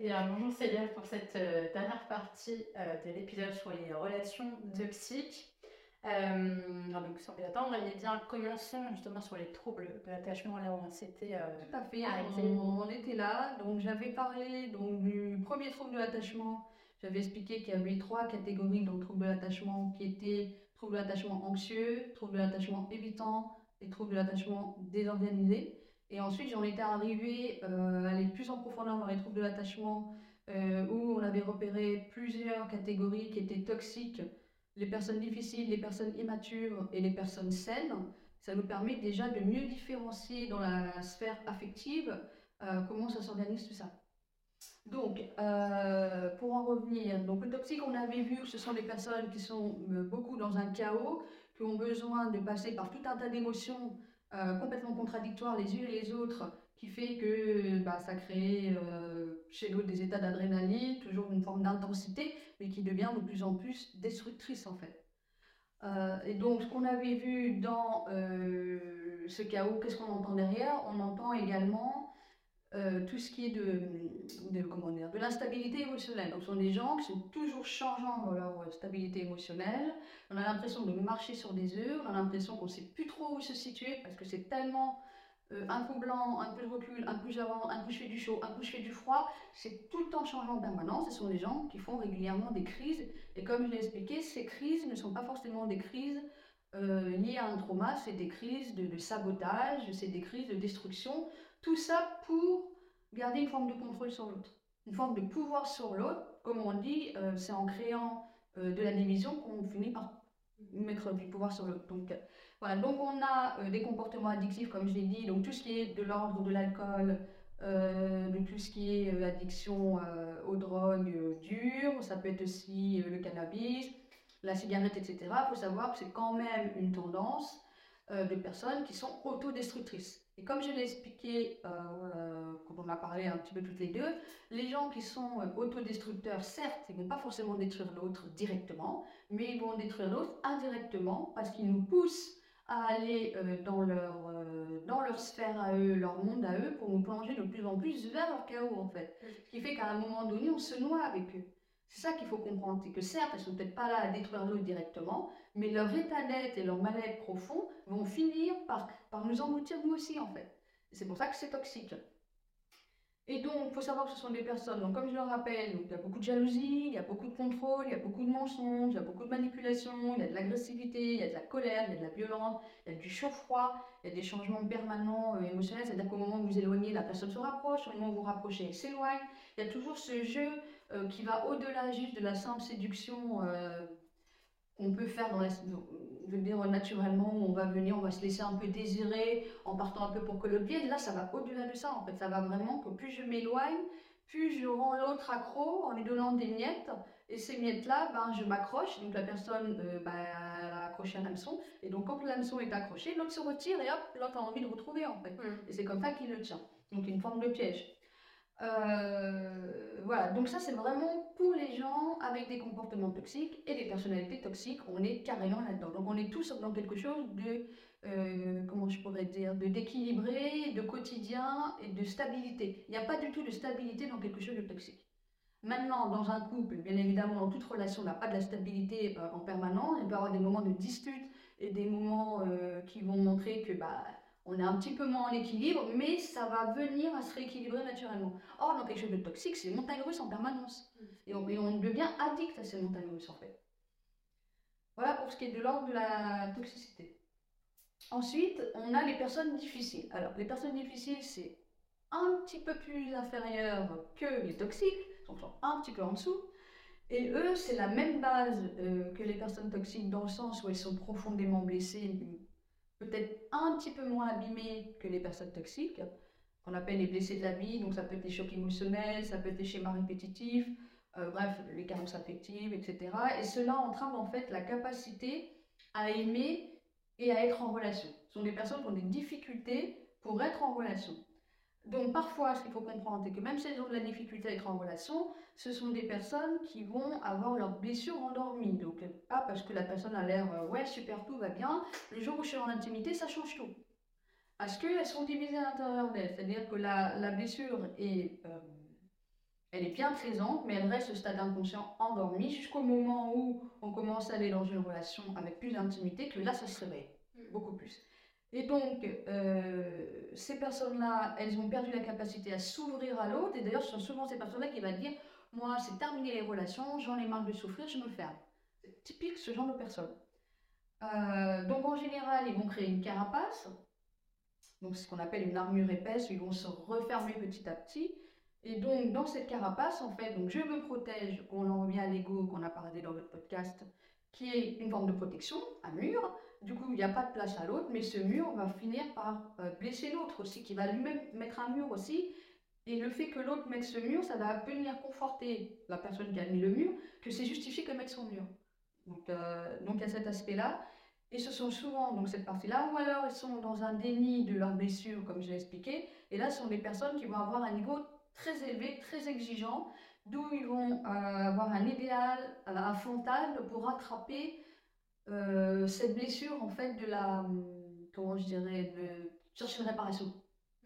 Et euh, bonjour Célia pour cette euh, dernière partie euh, de l'épisode sur les relations toxiques. Euh, donc sans plus attendre, eh bien commençons justement sur les troubles de l'attachement là où on s'était Tout à fait, arrêté. on, on était là. Donc j'avais parlé donc, du premier trouble de l'attachement. J'avais expliqué qu'il y avait trois catégories de troubles de l'attachement qui étaient troubles de l'attachement anxieux, troubles de l'attachement évitant et troubles de l'attachement désorganisé. Et ensuite, j'en étais arrivée euh, à aller plus en profondeur dans les troubles de l'attachement, euh, où on avait repéré plusieurs catégories qui étaient toxiques, les personnes difficiles, les personnes immatures et les personnes saines. Ça nous permet déjà de mieux différencier dans la sphère affective euh, comment ça s'organise tout ça. Donc, pour en revenir, donc le toxique, on avait vu que ce sont des personnes qui sont beaucoup dans un chaos, qui ont besoin de passer par tout un tas d'émotions euh, complètement contradictoires les unes et les autres, qui fait que bah, ça crée euh, chez l'autre des états d'adrénaline, toujours une forme d'intensité, mais qui devient de plus en plus destructrice en fait. Euh, et donc, ce qu'on avait vu dans ce chaos, qu'est-ce qu'on entend derrière? On entend également euh, tout ce qui est de, de, l'instabilité émotionnelle. Ce sont des gens qui sont toujours changeants dans leur stabilité émotionnelle. On a l'impression de marcher sur des œufs, on a l'impression qu'on ne sait plus trop où se situer parce que c'est tellement euh, un coup blanc, un peu de recul, un coup j'avance, un coup je fais du chaud, un coup je fais du froid. C'est tout le temps changeant en permanence. Ce sont des gens qui font régulièrement des crises. Et comme je l'ai expliqué, ces crises ne sont pas forcément des crises euh, liées à un trauma, c'est des crises de sabotage, c'est des crises de destruction. Tout ça pour garder une forme de contrôle sur l'autre, une forme de pouvoir sur l'autre. Comme on dit, euh, c'est en créant euh, de la division qu'on finit par mettre du pouvoir sur l'autre. Donc euh, voilà, donc on a des comportements addictifs, comme je l'ai dit, donc tout ce qui est de l'ordre de l'alcool, de tout ce qui est addiction aux drogues dures, ça peut être aussi le cannabis, la cigarette, etc. Il faut savoir que c'est quand même une tendance de personnes qui sont autodestructrices. Et comme je l'ai expliqué euh, euh, quand on a parlé un petit peu toutes les deux, les gens qui sont euh, autodestructeurs, certes, ils ne vont pas forcément détruire l'autre directement, mais ils vont détruire l'autre indirectement parce qu'ils nous poussent à aller euh, dans, leur, euh, dans leur sphère à eux, leur monde à eux, pour nous plonger de plus en plus vers leur chaos en fait. Ce qui fait qu'à un moment donné, on se noie avec eux. C'est ça qu'il faut comprendre, c'est que certes, elles sont peut-être pas là à détruire l'autre directement, mais leur état d'être et leur mal-être profond vont finir par, par nous engloutir nous aussi en fait. C'est pour ça que c'est toxique. Et donc, il faut savoir que ce sont des personnes, donc comme je le rappelle, il y a beaucoup de jalousie, il y a beaucoup de contrôle, il y a beaucoup de mensonges, il y a beaucoup de manipulation, il y a de l'agressivité, il y a de la colère, il y a de la violence, il y a du chaud-froid, il y a des changements permanents euh, émotionnels, c'est-à-dire qu'au moment où vous éloignez, la personne se rapproche, au moment où vous vous rapprochez, elle s'éloigne. Il y a toujours ce jeu euh, qui va au-delà juste de la simple séduction euh, qu'on peut faire dans la, je veux dire, naturellement, on va venir, on va se laisser un peu désirer en partant un peu pour vienne. Là, ça va au-delà de ça, en fait. Ça va vraiment que plus je m'éloigne, plus je rends l'autre accro en lui donnant des miettes. Et ces miettes-là, ben, je m'accroche. Donc la personne, euh, ben, elle a accroché un hameçon. Et donc quand l'hameçon est accroché, l'autre se retire et hop, l'autre a envie de retrouver, en fait. Mm. Et c'est comme ça qu'il le tient. Donc une forme de piège. Euh, voilà, donc ça c'est vraiment pour les gens avec des comportements toxiques et des personnalités toxiques, on est carrément là-dedans. Donc on est tous dans quelque chose de, euh, comment je pourrais dire, de d'équilibré, de quotidien et de stabilité. Il n'y a pas du tout de stabilité dans quelque chose de toxique. Maintenant, dans un couple, bien évidemment, dans toute relation, on n'a pas de la stabilité euh, en permanence. Il peut y avoir des moments de dispute et des moments qui vont montrer que bah, on est un petit peu moins en équilibre, mais ça va venir à se rééquilibrer naturellement. Or, dans quelque chose de toxique, c'est montagne russe en permanence. Et on, et on devient addict à ces montagnes russes, en fait. Voilà pour ce qui est de l'ordre de la toxicité. Ensuite, on a les personnes difficiles. Alors, les personnes difficiles, c'est un petit peu plus inférieur que les toxiques, donc sont un petit peu en dessous. Et eux, c'est la même base euh, que les personnes toxiques dans le sens où elles sont profondément blessées, peut-être un petit peu moins abîmées que les personnes toxiques, qu'on appelle les blessés de la vie. Donc ça peut être les chocs émotionnels, ça peut être les schémas répétitifs, euh, bref, les carences affectives, etc. Et cela entrave en fait la capacité à aimer et à être en relation. Ce sont des personnes qui ont des difficultés pour être en relation. Donc parfois, ce qu'il faut comprendre, c'est que même si elles ont de la difficulté à être en relation, ce sont des personnes qui vont avoir leurs blessures endormies. Donc pas parce que la personne a l'air euh, ouais super tout va bien, le jour où je suis en intimité, ça change tout. Parce qu'elles sont divisées à l'intérieur d'elles, c'est-à-dire que la, la blessure est, euh, elle est bien présente, mais elle reste au stade inconscient endormi jusqu'au moment où on commence à aller dans une relation avec plus d'intimité, que là, ça se réveille Mm. beaucoup plus. Et donc, euh, ces personnes-là, elles ont perdu la capacité à s'ouvrir à l'autre, et d'ailleurs, ce sont souvent ces personnes-là qui vont dire Moi, c'est terminé les relations, j'en ai marre de souffrir, je me ferme. C'est typique ce genre de personnes. Euh, donc, en général, ils vont créer une carapace, donc ce qu'on appelle une armure épaisse, où ils vont se refermer petit à petit. Et donc, dans cette carapace, en fait, donc je me protège, on en revient à l'ego qu'on a parlé dans votre podcast, qui est une forme de protection, un mur. Du coup, il n'y a pas de place à l'autre, mais ce mur va finir par euh, blesser l'autre aussi, qui va lui-même mettre un mur aussi. Et le fait que l'autre mette ce mur, ça va venir conforter la personne qui a mis le mur, que c'est justifié qu'elle mette son mur. Donc, euh, donc il y a cet aspect-là. Et ce sont souvent donc cette partie-là, ou alors ils sont dans un déni de leurs blessures, comme j'ai expliqué. Et là, ce sont des personnes qui vont avoir un niveau très élevé, très exigeant, d'où ils vont euh, avoir un idéal, un fantasme pour rattraper euh, cette blessure en fait de la, comment je dirais, de chercher une réparation.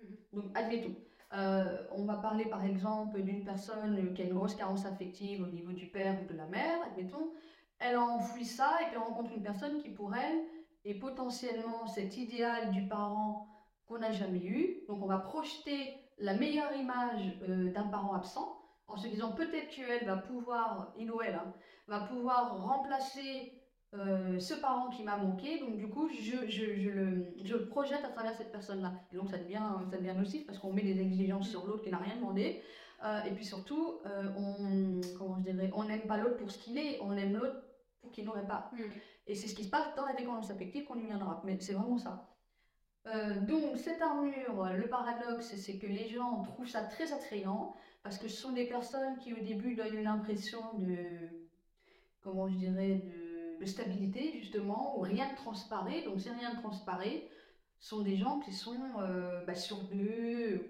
Mhm. Donc, admettons. Euh, on va parler par exemple d'une personne qui a une grosse carence affective au niveau du père ou de la mère, admettons. Elle a enfoui ça et puis elle rencontre une personne qui pour elle est potentiellement cet idéal du parent qu'on n'a jamais eu. Donc on va projeter la meilleure image euh, d'un parent absent en se disant peut-être qu'elle va pouvoir, il ou elle, hein, va pouvoir remplacer euh, ce parent qui m'a manqué, donc du coup, je, je, je le, je le projette à travers cette personne-là. Et donc, ça devient, ça devient nocif parce qu'on met des exigences sur l'autre qui n'a rien demandé. Euh, et puis surtout, euh, on, comment je dirais, on n'aime pas l'autre pour ce qu'il est, on aime l'autre pour qu'il n'aurait pas. Mm. Et c'est ce qui se passe dans la dépendance affective qu'on y viendra. Mais c'est vraiment ça. Donc, cette armure, le paradoxe, c'est que les gens trouvent ça très attrayant parce que ce sont des personnes qui, au début, donnent une impression de, comment je dirais, de, de stabilité, justement, où rien ne transparaît. Donc, si rien ne transparaît, sont des gens qui sont euh, bah,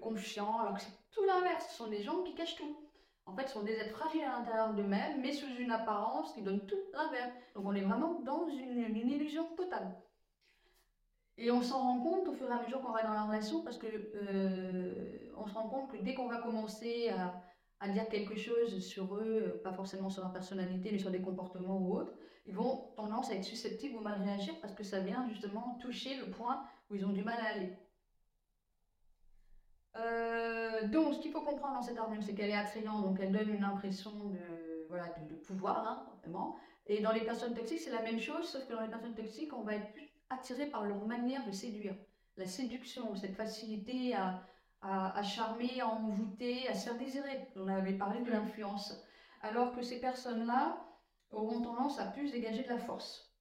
confiants, alors que c'est tout l'inverse. Ce sont des gens qui cachent tout. En fait, ce sont des êtres fragiles à l'intérieur d'eux-mêmes, mais sous une apparence qui donne tout l'inverse. Donc, on est vraiment dans une, une illusion totale. Et on s'en rend compte au fur et à mesure qu'on va dans la relation parce que euh, on se rend compte que dès qu'on va commencer à, à dire quelque chose sur eux, pas forcément sur leur personnalité, mais sur des comportements ou autres, ils vont tendance à être susceptibles ou mal réagir parce que ça vient justement toucher le point où ils ont du mal à aller. Euh, donc, ce qu'il faut comprendre dans cette armure, c'est qu'elle est attrayante, donc elle donne une impression de, voilà, de, pouvoir, hein, vraiment. Et dans les personnes toxiques, c'est la même chose, sauf que dans les personnes toxiques, on va être plus attiré par leur manière de séduire. La séduction, cette facilité à, à, à charmer, à envoûter, à se faire désirer. On avait parlé de l'influence. Alors que ces personnes-là auront tendance à plus dégager de la force.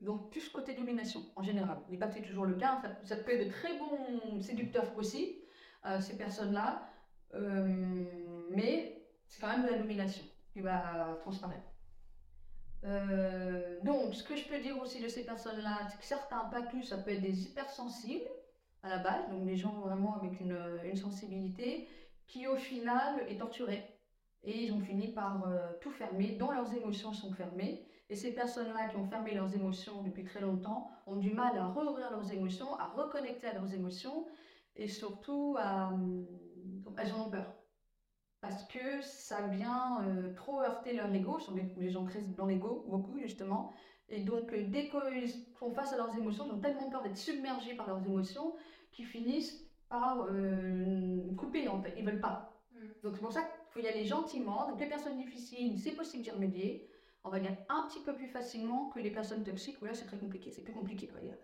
Donc plus côté domination en général. N'est pas que c'est toujours le cas, ça, ça peut être de très bons séducteurs aussi, euh, ces personnes-là, Euh, mais c'est quand même de la domination qui va transparaître. Euh, donc, ce que je peux dire aussi de ces personnes-là, c'est que certains, pas tous, ça peut être des hypersensibles à la base, donc des gens vraiment avec une sensibilité, qui au final est torturée. Et ils ont fini par euh, tout fermer, dont leurs émotions sont fermées. Et ces personnes-là qui ont fermé leurs émotions depuis très longtemps ont du mal à rouvrir leurs émotions, à reconnecter à leurs émotions, et surtout à, elles en ont peur parce que ça vient euh, trop heurter leur ego. Sont des, les gens créent dans l'ego, beaucoup justement. Et donc, euh, dès qu'ils sont face à leurs émotions, ils ont tellement peur d'être submergés par leurs émotions qu'ils finissent par euh, couper en fait. Ils veulent pas. Mm. Donc, c'est pour ça qu'il faut y aller gentiment. Donc, les personnes difficiles, c'est possible d'y remédier. On va dire un petit peu plus facilement que les personnes toxiques où là, c'est très compliqué. C'est plus compliqué, on va dire.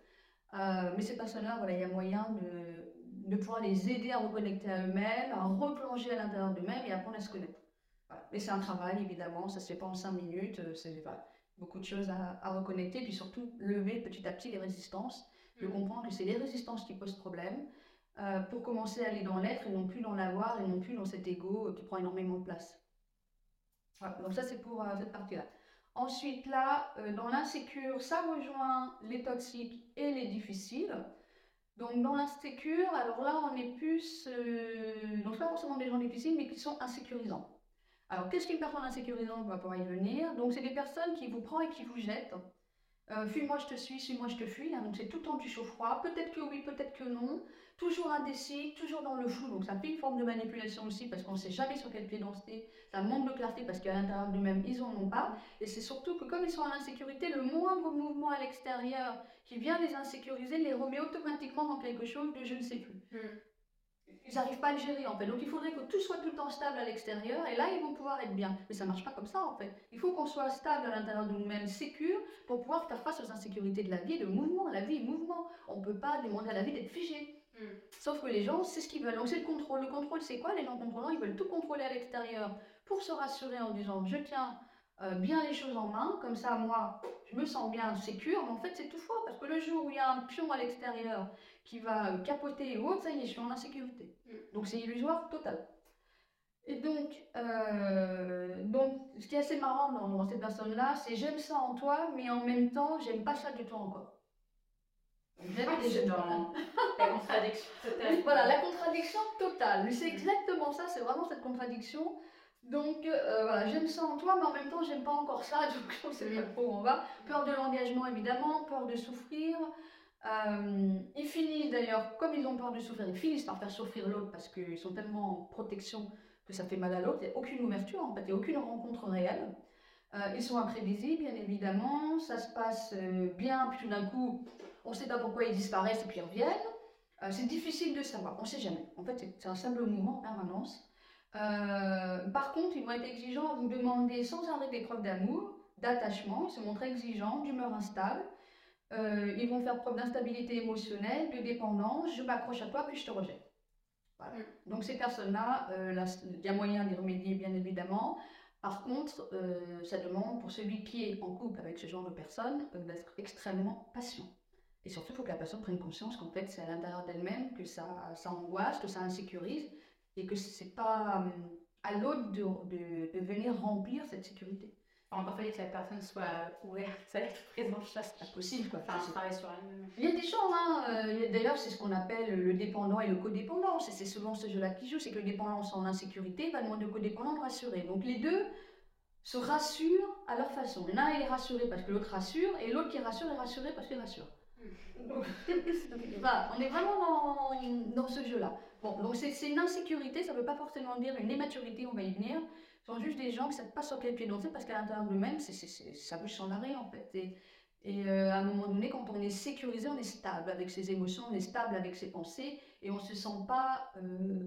Euh, mais ces personnes-là, voilà, il y a moyen de, de pouvoir les aider à reconnecter à eux-mêmes, à replonger à l'intérieur d'eux-mêmes et apprendre à se connaître. Voilà. Mais c'est un travail, évidemment, ça se fait pas en cinq minutes, euh, c'est voilà, beaucoup de choses à, à reconnecter, puis surtout lever petit à petit les résistances, de Mm. comprendre que c'est les résistances qui posent problème, euh, pour commencer à aller dans l'être et non plus dans l'avoir et non plus dans cet ego qui prend énormément de place. Voilà. Donc ça, c'est pour euh, cette partie-là. Ensuite, là, euh, dans l'insécure, ça rejoint les toxiques et les difficiles. Donc, dans l'insécure, alors là, on est plus. Donc, pas forcément des gens difficiles, mais qui sont insécurisants. Alors, qu'est-ce qu'une personne insécurisante On va pouvoir y venir. Donc, c'est des personnes qui vous prennent et qui vous jettent. Euh, fuis-moi, je te suis, suis-moi, je te fuis. Hein, donc c'est tout le temps du chaud-froid. Peut-être que oui, peut-être que non. Toujours indécis, toujours dans le flou. Donc ça fait une forme de manipulation aussi parce qu'on ne sait jamais sur quel pied danser. Ça manque de clarté parce qu'à l'intérieur du même, ils n'en ont pas. Et c'est surtout que comme ils sont en insécurité, le moindre mouvement à l'extérieur qui vient les insécuriser les remet automatiquement dans quelque chose de je ne sais plus. Hmm ils n'arrivent pas à le gérer en fait. Donc il faudrait que tout soit tout le temps stable à l'extérieur et là ils vont pouvoir être bien. Mais ça ne marche pas comme ça en fait. Il faut qu'on soit stable à l'intérieur de nous-mêmes, sécure, pour pouvoir faire face aux insécurités de la vie et de mouvement. La vie est mouvement. On ne peut pas demander à la vie d'être figée. Hmm. Sauf que les gens, c'est ce qu'ils veulent. Donc c'est le contrôle. Le contrôle, c'est quoi? Les gens contrôlants, ils veulent tout contrôler à l'extérieur pour se rassurer en disant je tiens euh, bien les choses en main, comme ça moi je me sens bien sécure, mais en fait c'est tout faux parce que le jour où il y a un pion à l'extérieur qui va euh, capoter ou autre, ça y est, je suis en insécurité. Mm. Donc c'est illusoire total. Et donc, euh, donc, ce qui est assez marrant dans, dans cette personne-là, c'est j'aime ça en toi, mais en même temps, j'aime pas ça du tout encore. J'aime ah, dans la contradiction totale. Voilà, la contradiction totale. C'est exactement ça, c'est vraiment cette contradiction. Donc euh, voilà, j'aime ça en toi, mais en même temps, j'aime pas encore ça, donc on sait bien où on va. Peur de l'engagement, évidemment, peur de souffrir, euh, ils finissent d'ailleurs, comme ils ont peur de souffrir, ils finissent par faire souffrir l'autre parce qu'ils sont tellement en protection que ça fait mal à l'autre. Il n'y a aucune ouverture, en fait, il n'y a aucune rencontre réelle. Euh, ils sont imprévisibles, bien évidemment. Ça se passe euh, bien, puis tout d'un coup, on ne sait pas pourquoi ils disparaissent et puis ils reviennent. c'est difficile de savoir, on ne sait jamais. En fait, c'est un simple mouvement en permanence. par contre, ils vont être exigeants à vous demander sans arrêt des preuves d'amour, d'attachement, se montrer exigeants, d'humeur instable. Euh, ils vont faire preuve d'instabilité émotionnelle, de dépendance, je m'accroche à toi puis je te rejette. Voilà. Mm. Donc ces personnes-là, euh, il y a moyen d'y remédier bien évidemment. Par contre, euh, ça demande pour celui qui est en couple avec ce genre de personnes d'être extrêmement patient. Et surtout, il faut que la personne prenne conscience qu'en fait, c'est à l'intérieur d'elle-même que ça, ça angoisse, que ça insécurise, et que ce n'est pas à l'autre de, de, de venir remplir cette sécurité. Encore fallu que la personne soit ouverte à être c'est pas possible quoi. Enfin, travaille sur elle-même. Il y a des gens, hein, euh, d'ailleurs c'est ce qu'on appelle le dépendant et le codépendant, c'est souvent ce jeu-là qui joue, c'est que le dépendant en insécurité va demander au codépendant de rassurer. Donc les deux se rassurent à leur façon. L'un est rassuré parce que l'autre rassure, et l'autre qui rassure est rassuré parce qu'il rassure. Donc, on est vraiment dans, dans ce jeu-là. Bon, donc c'est une insécurité, ça ne veut pas forcément dire une immaturité, on va y venir sont juste des gens qui ne savent pas sur quel pied danser parce qu'à l'intérieur d'eux-mêmes, ça bouge sans arrêt en fait. Et, et euh, à un moment donné, quand on est sécurisé, on est stable avec ses émotions, on est stable avec ses pensées et on ne se sent pas, euh,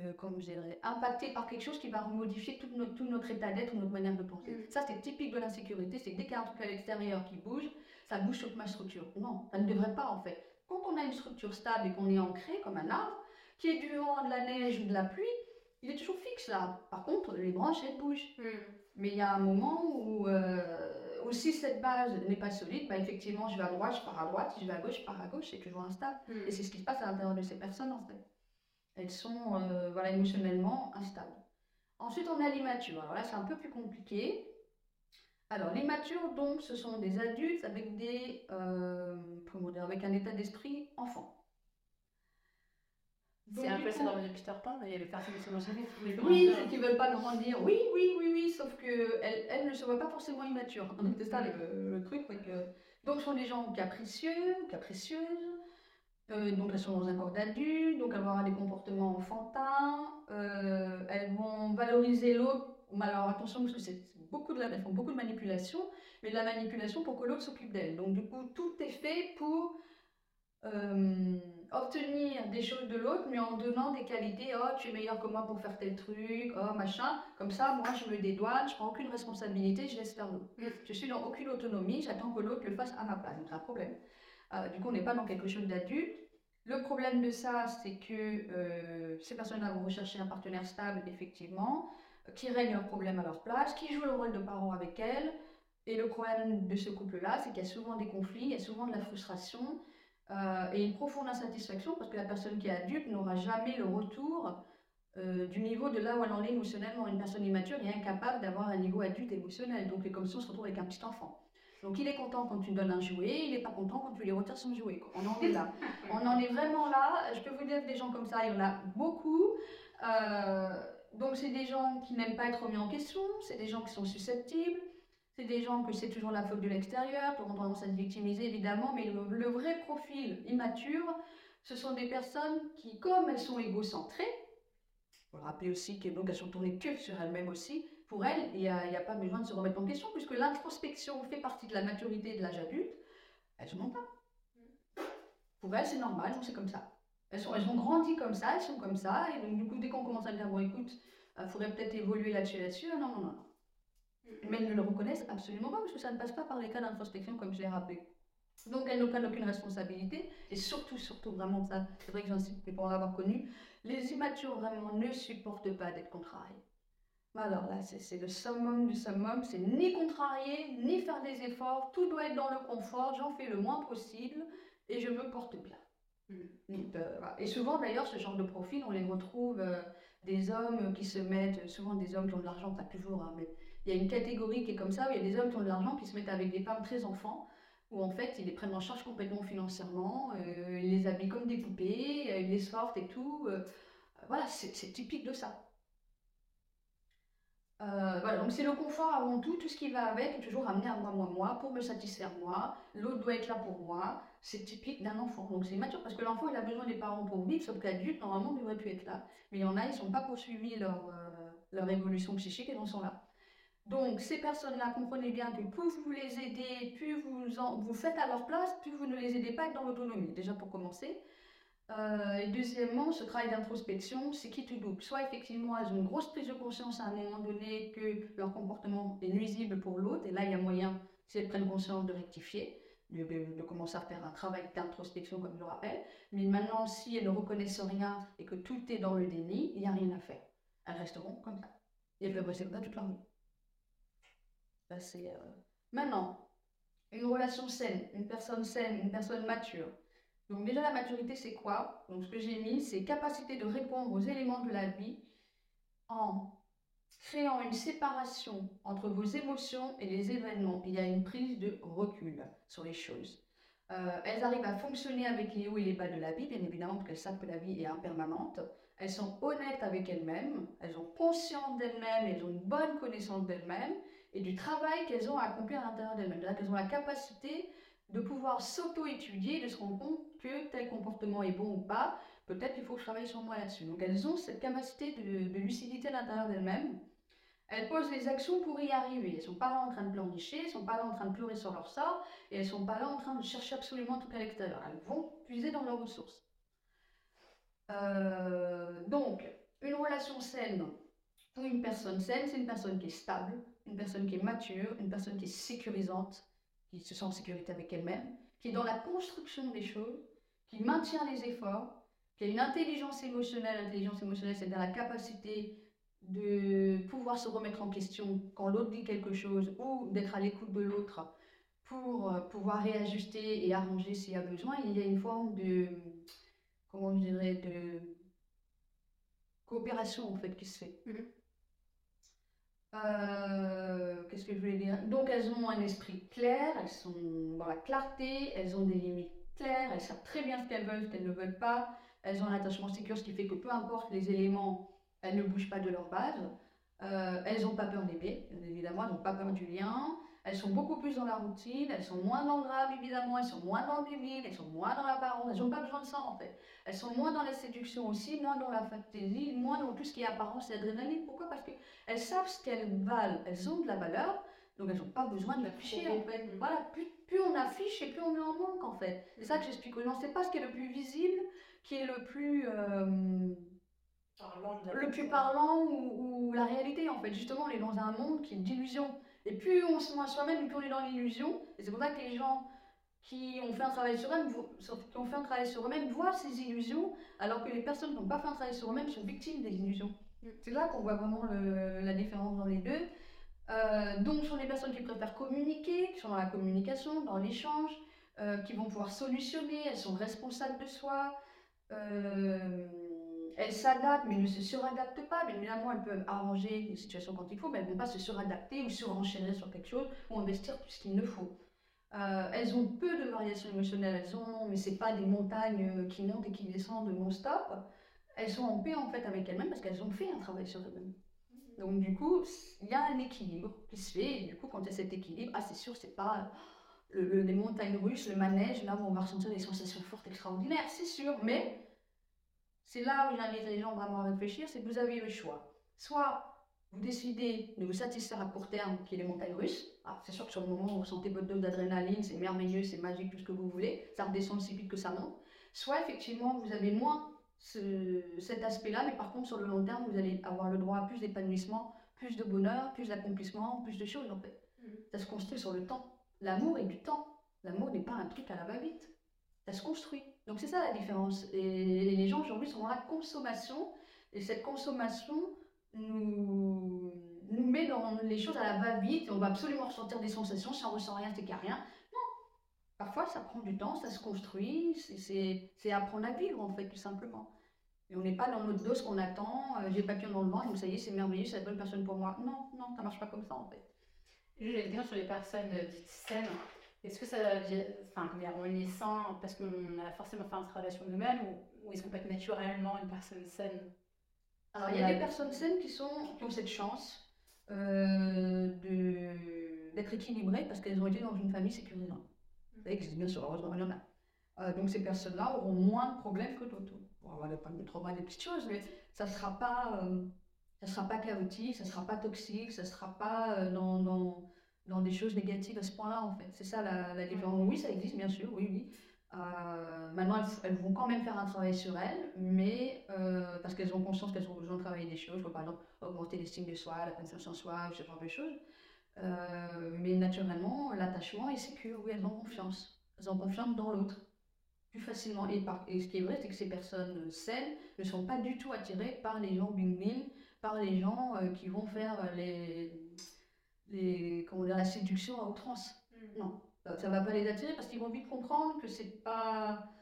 euh, comme je dirais, impacté par quelque chose qui va modifier tout notre, tout notre état d'être ou notre manière de penser. Mm. Ça, c'est typique de l'insécurité, c'est que dès qu'il y a un truc à l'extérieur qui bouge, ça bouge sur ma structure. Non, ça ne devrait pas en fait. Quand on a une structure stable et qu'on est ancré comme un arbre, qui est du vent, de la neige ou de la pluie, il est toujours fixe là. Par contre, les branches, elles bougent. Hmm. Mais il y a un moment où, euh, si cette base n'est pas solide, bah, effectivement, je vais à droite, je pars à droite, je vais à gauche, je pars à gauche, c'est toujours instable. Hmm. Et c'est ce qui se passe à l'intérieur de ces personnes en fait. Elles sont euh, voilà, émotionnellement instables. Ensuite, on a l'immature. Alors là, c'est un peu plus compliqué. Alors, les matures, donc, ce sont des adultes avec, des, euh, dire, avec un état d'esprit enfant. C'est un peu ça dans le Peter Pan, il y a les personnes qui sont jamais Oui, qui ne veulent pas grandir. Oui, oui, oui, oui, sauf qu'elles elles ne se voient pas forcément immatures. C'est ça le, truc. Donc, ce sont des gens capricieux, capricieuses. Euh, donc, elles sont dans un corps d'adulte, donc elles vont avoir des comportements enfantins. Euh, elles vont valoriser l'autre. Alors, attention, parce que c'est beaucoup de la, elles font beaucoup de manipulation, mais de la manipulation pour que l'autre s'occupe d'elle. Donc, du coup, tout est fait pour. Euh, obtenir des choses de l'autre, mais en donnant des qualités. Oh, tu es meilleur que moi pour faire tel truc, oh, machin. Comme ça, moi, je me dédouane, je prends aucune responsabilité, je laisse faire l'autre. Mm. Je suis dans aucune autonomie, j'attends que l'autre le fasse à ma place. Donc, c'est un problème. Euh, du coup, on n'est pas dans quelque chose d'adulte. Le problème de ça, c'est que euh, ces personnes-là vont rechercher un partenaire stable, effectivement, qui règne leurs problèmes à leur place, qui joue le rôle de parent avec elles. Et le problème de ce couple-là, c'est qu'il y a souvent des conflits, il y a souvent de la frustration, euh, et une profonde insatisfaction parce que la personne qui est adulte n'aura jamais le retour euh, du niveau de là où elle en est émotionnellement. Une personne immature est incapable d'avoir un niveau adulte émotionnel. Donc, comme si on se retrouve avec un petit enfant. Donc, il est content quand tu lui donnes un jouet, il n'est pas content quand tu lui retires son jouet. On en est là. On en est vraiment là. Je peux vous dire que des gens comme ça, il y en a beaucoup. Euh, donc, c'est des gens qui n'aiment pas être remis en question, c'est des gens qui sont susceptibles, C'est des gens que c'est toujours la faute de l'extérieur, qui ont tendance à se victimiser évidemment, mais le, vrai profil immature, ce sont des personnes qui, comme elles sont égocentrées, faut le rappeler aussi qu'elles donc elles sont tournées que sur elles-mêmes aussi, pour elles, il n'y a, a, pas besoin de se remettre en question, puisque l'introspection fait partie de la maturité de l'âge adulte, elles se mentent pas. Pour elles, c'est normal, c'est comme ça. Elles, elles ont grandi comme ça, elles sont comme ça, et donc du coup, dès qu'on commence à dire, bon écoute, il faudrait peut-être évoluer là-dessus, là-dessus, non, non, non. Mais elles ne le reconnaissent absolument pas, parce que ça ne passe pas par les cas d'introspection, comme je l'ai rappelé. Donc elles n'ont aucune responsabilité, et surtout, surtout, vraiment ça, c'est vrai que j'insiste, mais pour l'avoir connu, les immatures vraiment ne supportent pas d'être contrariés. Alors là, c'est le summum du summum, c'est ni contrarier, ni faire des efforts, tout doit être dans le confort, j'en fais le moins possible, et je me porte bien. Mm. Euh, et souvent d'ailleurs, ce genre de profil, on les retrouve euh, des hommes qui se mettent, souvent des hommes qui ont de l'argent, pas toujours, hein, mais il y a une catégorie qui est comme ça, où il y a des hommes qui ont de l'argent qui se mettent avec des femmes très enfants, où en fait ils les prennent en charge complètement financièrement, euh, ils les habillent comme des poupées, ils les sortent et tout. voilà, c'est typique de ça. voilà, donc c'est le confort avant tout, tout ce qui va avec toujours amené à moi, moi, moi, pour me satisfaire moi, l'autre doit être là pour moi, c'est typique d'un enfant. Donc c'est immature parce que l'enfant il a besoin des parents pour vivre, sauf qu'adulte normalement devrait plus être là. Mais il y en a, ils ne sont pas poursuivis leur, leur évolution psychique et ils en sont là. Donc, ces personnes-là, comprenez bien que plus vous les aidez, plus vous, vous faites à leur place, plus vous ne les aidez pas dans l'autonomie, déjà pour commencer. Euh, et deuxièmement, ce travail d'introspection, c'est qui tout double. Soit effectivement, elles ont une grosse prise de conscience à un moment donné que leur comportement est nuisible pour l'autre, et là, il y a moyen, si elles prennent conscience, de rectifier, de, commencer à faire un travail d'introspection, comme je le rappelle. Mais maintenant, si elles ne reconnaissent rien et que tout est dans le déni, il n'y a rien à faire. Elles resteront comme ça. Et elles peuvent rester comme toute leur vie. Euh, maintenant, une relation saine, une personne saine, une personne mature. Donc déjà la maturité c'est quoi? Donc ce que j'ai mis c'est capacité de répondre aux éléments de la vie en créant une séparation entre vos émotions et les événements. Il y a une prise de recul sur les choses. Euh, elles arrivent à fonctionner avec les hauts et les bas de la vie, bien évidemment, parce qu'elles savent que la vie est impermanente. Elles sont honnêtes avec elles-mêmes, elles ont conscience d'elles-mêmes, elles ont une bonne connaissance d'elles-mêmes, et du travail qu'elles ont à accomplir à l'intérieur d'elles-mêmes. Qu'elles ont la capacité de pouvoir s'auto-étudier, de se rendre compte que tel comportement est bon ou pas, peut-être qu'il faut que je travaille sur moi là-dessus. Donc elles ont cette capacité de, lucidité à l'intérieur d'elles-mêmes. Elles posent les actions pour y arriver. Elles ne sont pas là en train de pleurnicher, elles ne sont pas là en train de pleurer sur leur sort, et elles ne sont pas là en train de chercher absolument tout à l'extérieur. Elles vont puiser dans leurs ressources. Euh, donc, une relation saine pour une personne saine, c'est une personne qui est stable, une personne qui est mature, une personne qui est sécurisante, qui se sent en sécurité avec elle-même, qui est dans la construction des choses, qui maintient les efforts, qui a une intelligence émotionnelle. L'intelligence émotionnelle, c'est la capacité de pouvoir se remettre en question quand l'autre dit quelque chose ou d'être à l'écoute de l'autre pour euh, pouvoir réajuster et arranger s'il y a besoin. Il y a une forme de, comment je dirais, de coopération en fait qui se fait. Mm-hmm. Euh, qu'est-ce que je voulais dire? Donc elles ont un esprit clair, elles sont dans la clarté, elles ont des limites claires, elles savent très bien ce qu'elles veulent, ce qu'elles ne veulent pas. Elles ont un attachement sécure, ce qui fait que peu importe les éléments, elles ne bougent pas de leur base. Euh, elles n'ont pas peur d'aimer, évidemment, elles n'ont pas peur du lien. Elles sont beaucoup plus dans la routine, elles sont moins dans le grave évidemment, elles sont moins dans le débile, elles sont moins dans l'apparence, elles n'ont pas besoin de ça en fait. Elles sont moins dans la séduction aussi, moins dans la fantaisie, moins dans tout ce qui est apparence et adrénaline. Pourquoi? Parce qu'elles savent ce qu'elles valent, elles ont de la valeur, donc elles n'ont pas besoin de l'afficher en fait. Voilà, plus, plus, on affiche et plus on est en manque en fait. C'est ça que j'explique aux gens, c'est pas ce qui est le plus visible, qui est le plus... Euh, le plus parlant ou, ou, la réalité en fait. Justement, on est dans un monde qui est d'illusion. Et plus on se voit soi-même, plus on est dans l'illusion. Et c'est pour ça que les gens qui ont fait un travail sur eux-mêmes, qui ont fait un travail sur eux-mêmes, voient ces illusions, alors que les personnes qui n'ont pas fait un travail sur eux-mêmes sont victimes des illusions. Mm. C'est là qu'on voit vraiment la différence dans les deux. Euh, donc, ce sont les personnes qui préfèrent communiquer, qui sont dans la communication, dans l'échange, euh, qui vont pouvoir solutionner, elles sont responsables de soi. Euh, elles s'adaptent, mais ne se suradaptent pas. Bien évidemment, elles peuvent arranger les situations quand il faut, mais elles ne vont pas se suradapter ou surenchérir sur quelque chose ou investir ce qu'il ne faut. Euh, elles ont peu de variations émotionnelles, elles ont, mais c'est pas des montagnes euh, qui montent et qui descendent non-stop. Elles sont en paix en fait avec elles-mêmes parce qu'elles ont fait un travail sur elles-mêmes. Donc du coup, il y a un équilibre qui se fait. Et du coup, quand il y a cet équilibre, ah c'est sûr, c'est pas le, les montagnes russes, le manège, là où on va ressentir des sensations fortes, extraordinaires, c'est sûr. Mais c'est là où j'invite les gens vraiment à réfléchir, c'est que vous avez le choix. Soit vous décidez de vous satisfaire à court terme, qui est les montagnes russes. Ah, c'est sûr que sur le moment, vous ressentez votre dose d'adrénaline, c'est merveilleux, c'est magique, tout ce que vous voulez. Ça redescend aussi vite que ça monte. Soit effectivement, vous avez moins cet aspect-là, mais par contre, sur le long terme, vous allez avoir le droit à plus d'épanouissement, plus de bonheur, plus d'accomplissement, plus de choses en fait. Mm. Ça se construit sur le temps. L'amour est du temps. L'amour n'est pas un truc à la va-vite. Ça se construit. Donc c'est ça la différence. Et les gens aujourd'hui sont dans la consommation. Et cette consommation nous, nous met dans les choses à la va-vite. On va absolument ressentir des sensations. Si on ressent rien, c'est qu'il rien. Non. Parfois, ça prend du temps, ça se construit. C'est apprendre à vivre, en fait, tout simplement. Et on n'est pas dans notre dose qu'on attend. Euh, j'ai papillon dans le vent, donc ça y est, c'est merveilleux, c'est la bonne personne pour moi. Non, non, ça marche pas comme ça, en fait. Je dire sur les personnes dites saines. Est-ce que ça enfin, on est sain parce qu'on a forcément fait un travail sur nous-mêmes ou, est-ce qu'on peut être naturellement une personne saine? Alors, il y a des personnes saines qui, ont cette chance euh, d'être équilibrées parce qu'elles ont été dans une famille sécurisante. Ça existe bien sûr, heureusement, il y en a. Euh, donc, ces personnes-là auront moins de problèmes que d'autres. On va pas trop mal des petites choses, mais ça ne sera pas. Euh, ça sera pas chaotique, ça sera pas toxique, ça sera pas euh, dans, dans, des choses négatives à ce point-là, en fait. C'est ça la, la, différence. Oui, ça existe, bien sûr, oui, oui. Euh, maintenant, elles, vont quand même faire un travail sur elles, mais euh, parce qu'elles ont conscience qu'elles ont besoin de travailler des choses, par exemple augmenter l'estime de soi, la confiance en soi, ce genre de choses. mais naturellement, l'attachement est sécure, oui, elles ont confiance. Elles ont confiance dans l'autre plus facilement. Et, par, et ce qui est vrai, c'est que ces personnes saines ne sont pas du tout attirées par les gens bing-bing par les gens euh, qui vont faire euh, les, les, comment dire, la séduction à outrance. Mm. Non, ça ne va pas les attirer parce qu'ils vont vite comprendre que c'est pas,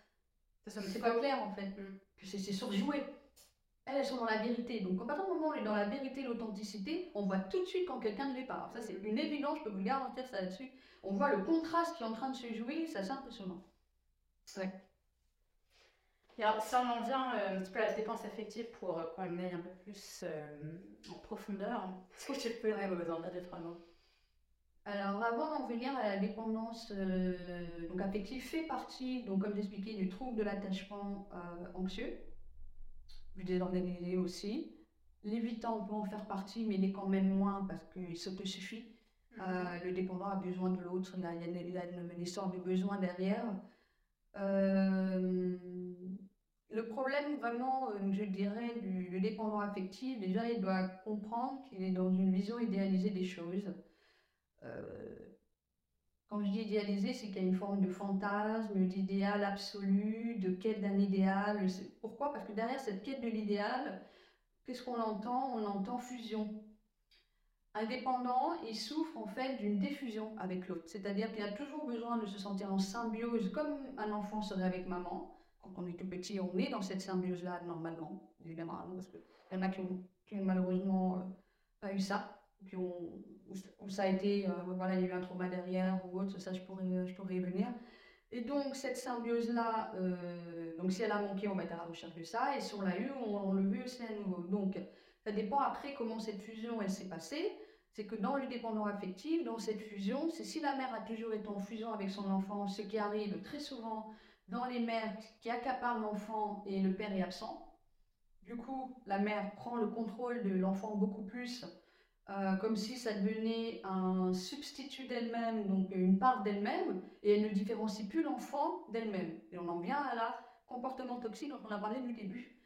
c'est pas clair en fait, mm. que c'est surjoué. Elles, elles sont dans la vérité. Donc, à partir du moment où on est dans la vérité, l'authenticité, on voit tout de suite quand quelqu'un ne l'est pas. ça, c'est une évidence, je peux vous garantir ça là-dessus. On voit le contraste qui est en train de se jouer, c'est assez impressionnant. Ouais. Et alors, si on en vient euh, un petit peu à la dépense affective pour euh, qu'on aille un peu plus euh, en profondeur, est-ce que tu peux nous en dire vraiment alors, avant d'en venir à la dépendance donc affective, fait partie, donc, comme j'expliquais, du trouble de l'attachement anxieux, du désorganisé aussi. L'évitant peut en faire partie, mais il est quand même moins parce qu'il s'autosuffit. suffit. Mm-hmm. le dépendant a besoin de l'autre, il y a, il y a une, une, histoire de besoin derrière. Euh, le problème vraiment, euh, je dirais, du, dépendant affectif, déjà, il doit comprendre qu'il est dans une vision idéalisée des choses. Euh, quand je dis idéalisé, c'est qu'il y a une forme de fantasme, d'idéal absolu, de quête d'un idéal. Pourquoi? Parce que derrière cette quête de l'idéal, qu'est-ce qu'on entend? On entend fusion. Indépendant, il souffre en fait d'une diffusion avec l'autre. C'est-à-dire qu'il a toujours besoin de se sentir en symbiose comme un enfant serait avec maman quand on est tout petit, on est dans cette symbiose-là normalement, évidemment, parce qu'il y en a qui ont, malheureusement euh, pas eu ça, puis où, ça a été, euh, voilà, il y a eu un trauma derrière ou autre, ça je pourrais, je pourrais y venir. Et donc cette symbiose-là, euh, donc si elle a manqué, on va être à la recherche de ça, et si on l'a eu, on, le veut aussi à nouveau. Donc ça dépend après comment cette fusion elle s'est passée. C'est que dans le dépendant affectif, dans cette fusion, c'est si la mère a toujours été en fusion avec son enfant, ce qui arrive très souvent dans les mères qui accaparent l'enfant et le père est absent. Du coup, la mère prend le contrôle de l'enfant beaucoup plus, euh, comme si ça devenait un substitut d'elle-même, donc une part d'elle-même, et elle ne différencie plus l'enfant d'elle-même. Et on en vient à la comportement toxique dont on a parlé du début.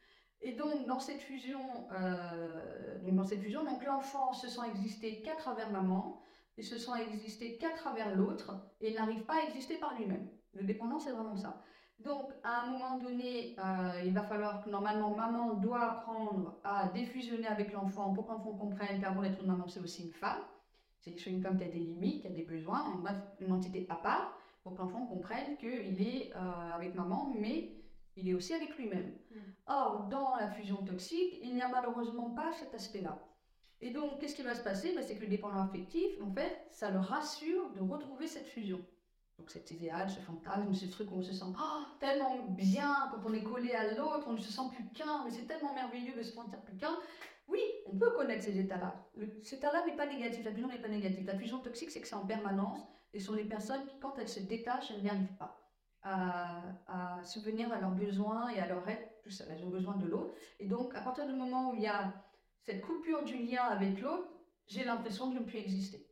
Et donc, dans cette fusion, euh, dans cette fusion, donc l'enfant se sent exister qu'à travers maman, et se sent exister qu'à travers l'autre, et il n'arrive pas à exister par lui-même. Le dépendant, c'est vraiment ça. Donc, à un moment donné, euh, il va falloir que normalement, maman doit apprendre à diffusionner avec l'enfant pour que l'enfant comprenne qu'avant d'être une maman, c'est aussi une femme. C'est une femme qui a des limites, qui a des besoins, une entité à part, pour que l'enfant comprenne qu'il est euh, avec maman, mais il est aussi avec lui-même. Mm. Or, dans la fusion toxique, il n'y a malheureusement pas cet aspect-là. Et donc, qu'est-ce qui va se passer? Ben, C'est que le dépendant affectif, en fait, ça le rassure de retrouver cette fusion. Donc cet idéal, ce fantasme, ce truc où on se sent oh, tellement bien quand on est collé à l'autre, on ne se sent plus qu'un, mais c'est tellement merveilleux de se sentir plus qu'un. Oui, on peut connaître ces états-là. Cet état-là n'est pas négatif, la fusion n'est pas négative. La fusion toxique, c'est que c'est en permanence et ce sont les personnes qui, quand elles se détachent, elles n'arrivent pas à, subvenir à leurs besoins et à leur aide. Elles ont besoin de l'autre. Et donc, à partir du moment où il y a cette coupure du lien avec l'autre, j'ai l'impression de ne plus exister.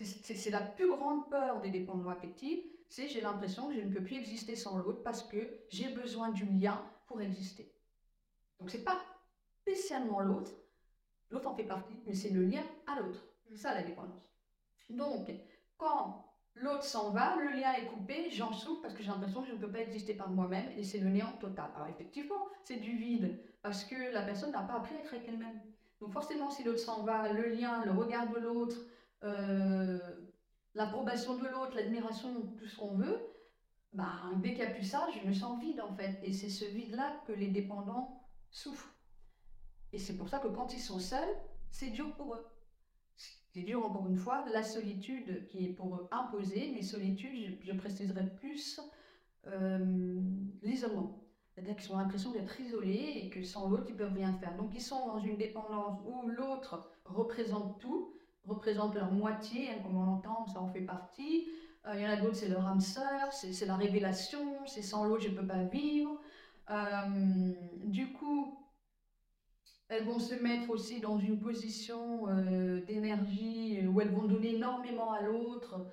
Mm. C'est la plus grande peur des dépendants affectifs, c'est j'ai l'impression que je ne peux plus exister sans l'autre parce que j'ai besoin du lien pour exister. Donc c'est pas spécialement l'autre, l'autre en fait partie, mais c'est le lien à l'autre. C'est ça la dépendance. Donc, quand l'autre s'en va, le lien est coupé, j'en souffre parce que j'ai l'impression que je ne peux pas exister par moi-même et c'est le néant total. Alors effectivement, c'est du vide parce que la personne n'a pas appris à être avec elle-même. Donc forcément, si l'autre s'en va, le lien, le regard de l'autre, euh, l'approbation de l'autre, l'admiration, tout ce qu'on veut, bah, dès qu'il n'y a plus ça, je me sens vide en fait. Et c'est ce vide-là que les dépendants souffrent. Et c'est pour ça que quand ils sont seuls, c'est dur pour eux. C'est dur encore une fois, la solitude qui est pour eux imposée, mais solitude, je, préciserai plus euh, l'isolement. C'est-à-dire qu'ils ont l'impression d'être isolés et que sans l'autre, ils ne peuvent rien faire. Donc ils sont dans une dépendance où l'autre représente tout, représente leur moitié, hein, comme on l'entend, ça en fait partie. Euh, il y en a d'autres, c'est leur âme sœur, c'est la révélation, c'est sans l'autre, je ne peux pas vivre. Euh, du coup, elles vont se mettre aussi dans une position euh, d'énergie où elles vont donner énormément à l'autre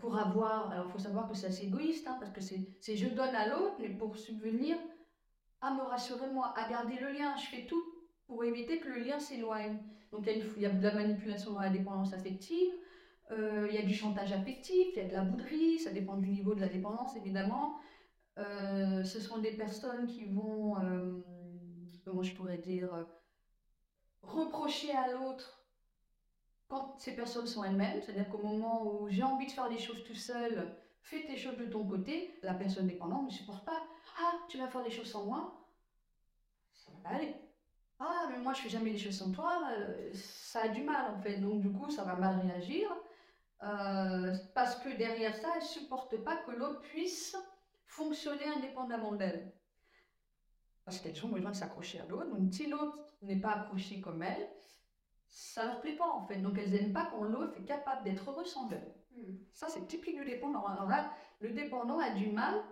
pour avoir. Alors, il faut savoir que c'est assez égoïste, hein, parce que c'est je donne à l'autre, mais pour subvenir à me rassurer moi, à garder le lien. Je fais tout pour éviter que le lien s'éloigne. Donc il y, a de la manipulation dans la dépendance affective, euh, il y a du chantage affectif, il y a de la bouderie, ça dépend du niveau de la dépendance évidemment. Euh, ce sont des personnes qui vont, euh, comment je pourrais dire, reprocher à l'autre quand ces personnes sont elles-mêmes, c'est-à-dire qu'au moment où j'ai envie de faire des choses tout seul, fais tes choses de ton côté, la personne dépendante ne supporte pas. Ah, tu vas faire des choses sans moi Ça va pas aller. Ah, mais moi je fais jamais les choses sans toi, euh, ça a du mal en fait, donc du coup ça va mal réagir. Euh, parce que derrière ça, elle ne supporte pas que l'autre puisse fonctionner indépendamment d'elle. Parce qu'elles ont besoin de s'accrocher à l'autre, donc si l'autre n'est pas accroché comme elle, ça ne leur plaît pas en fait. Donc elles n'aiment pas quand l'autre est capable d'être heureux sans elle. Hmm. Ça c'est typique du dépendant. Alors là, le dépendant a du mal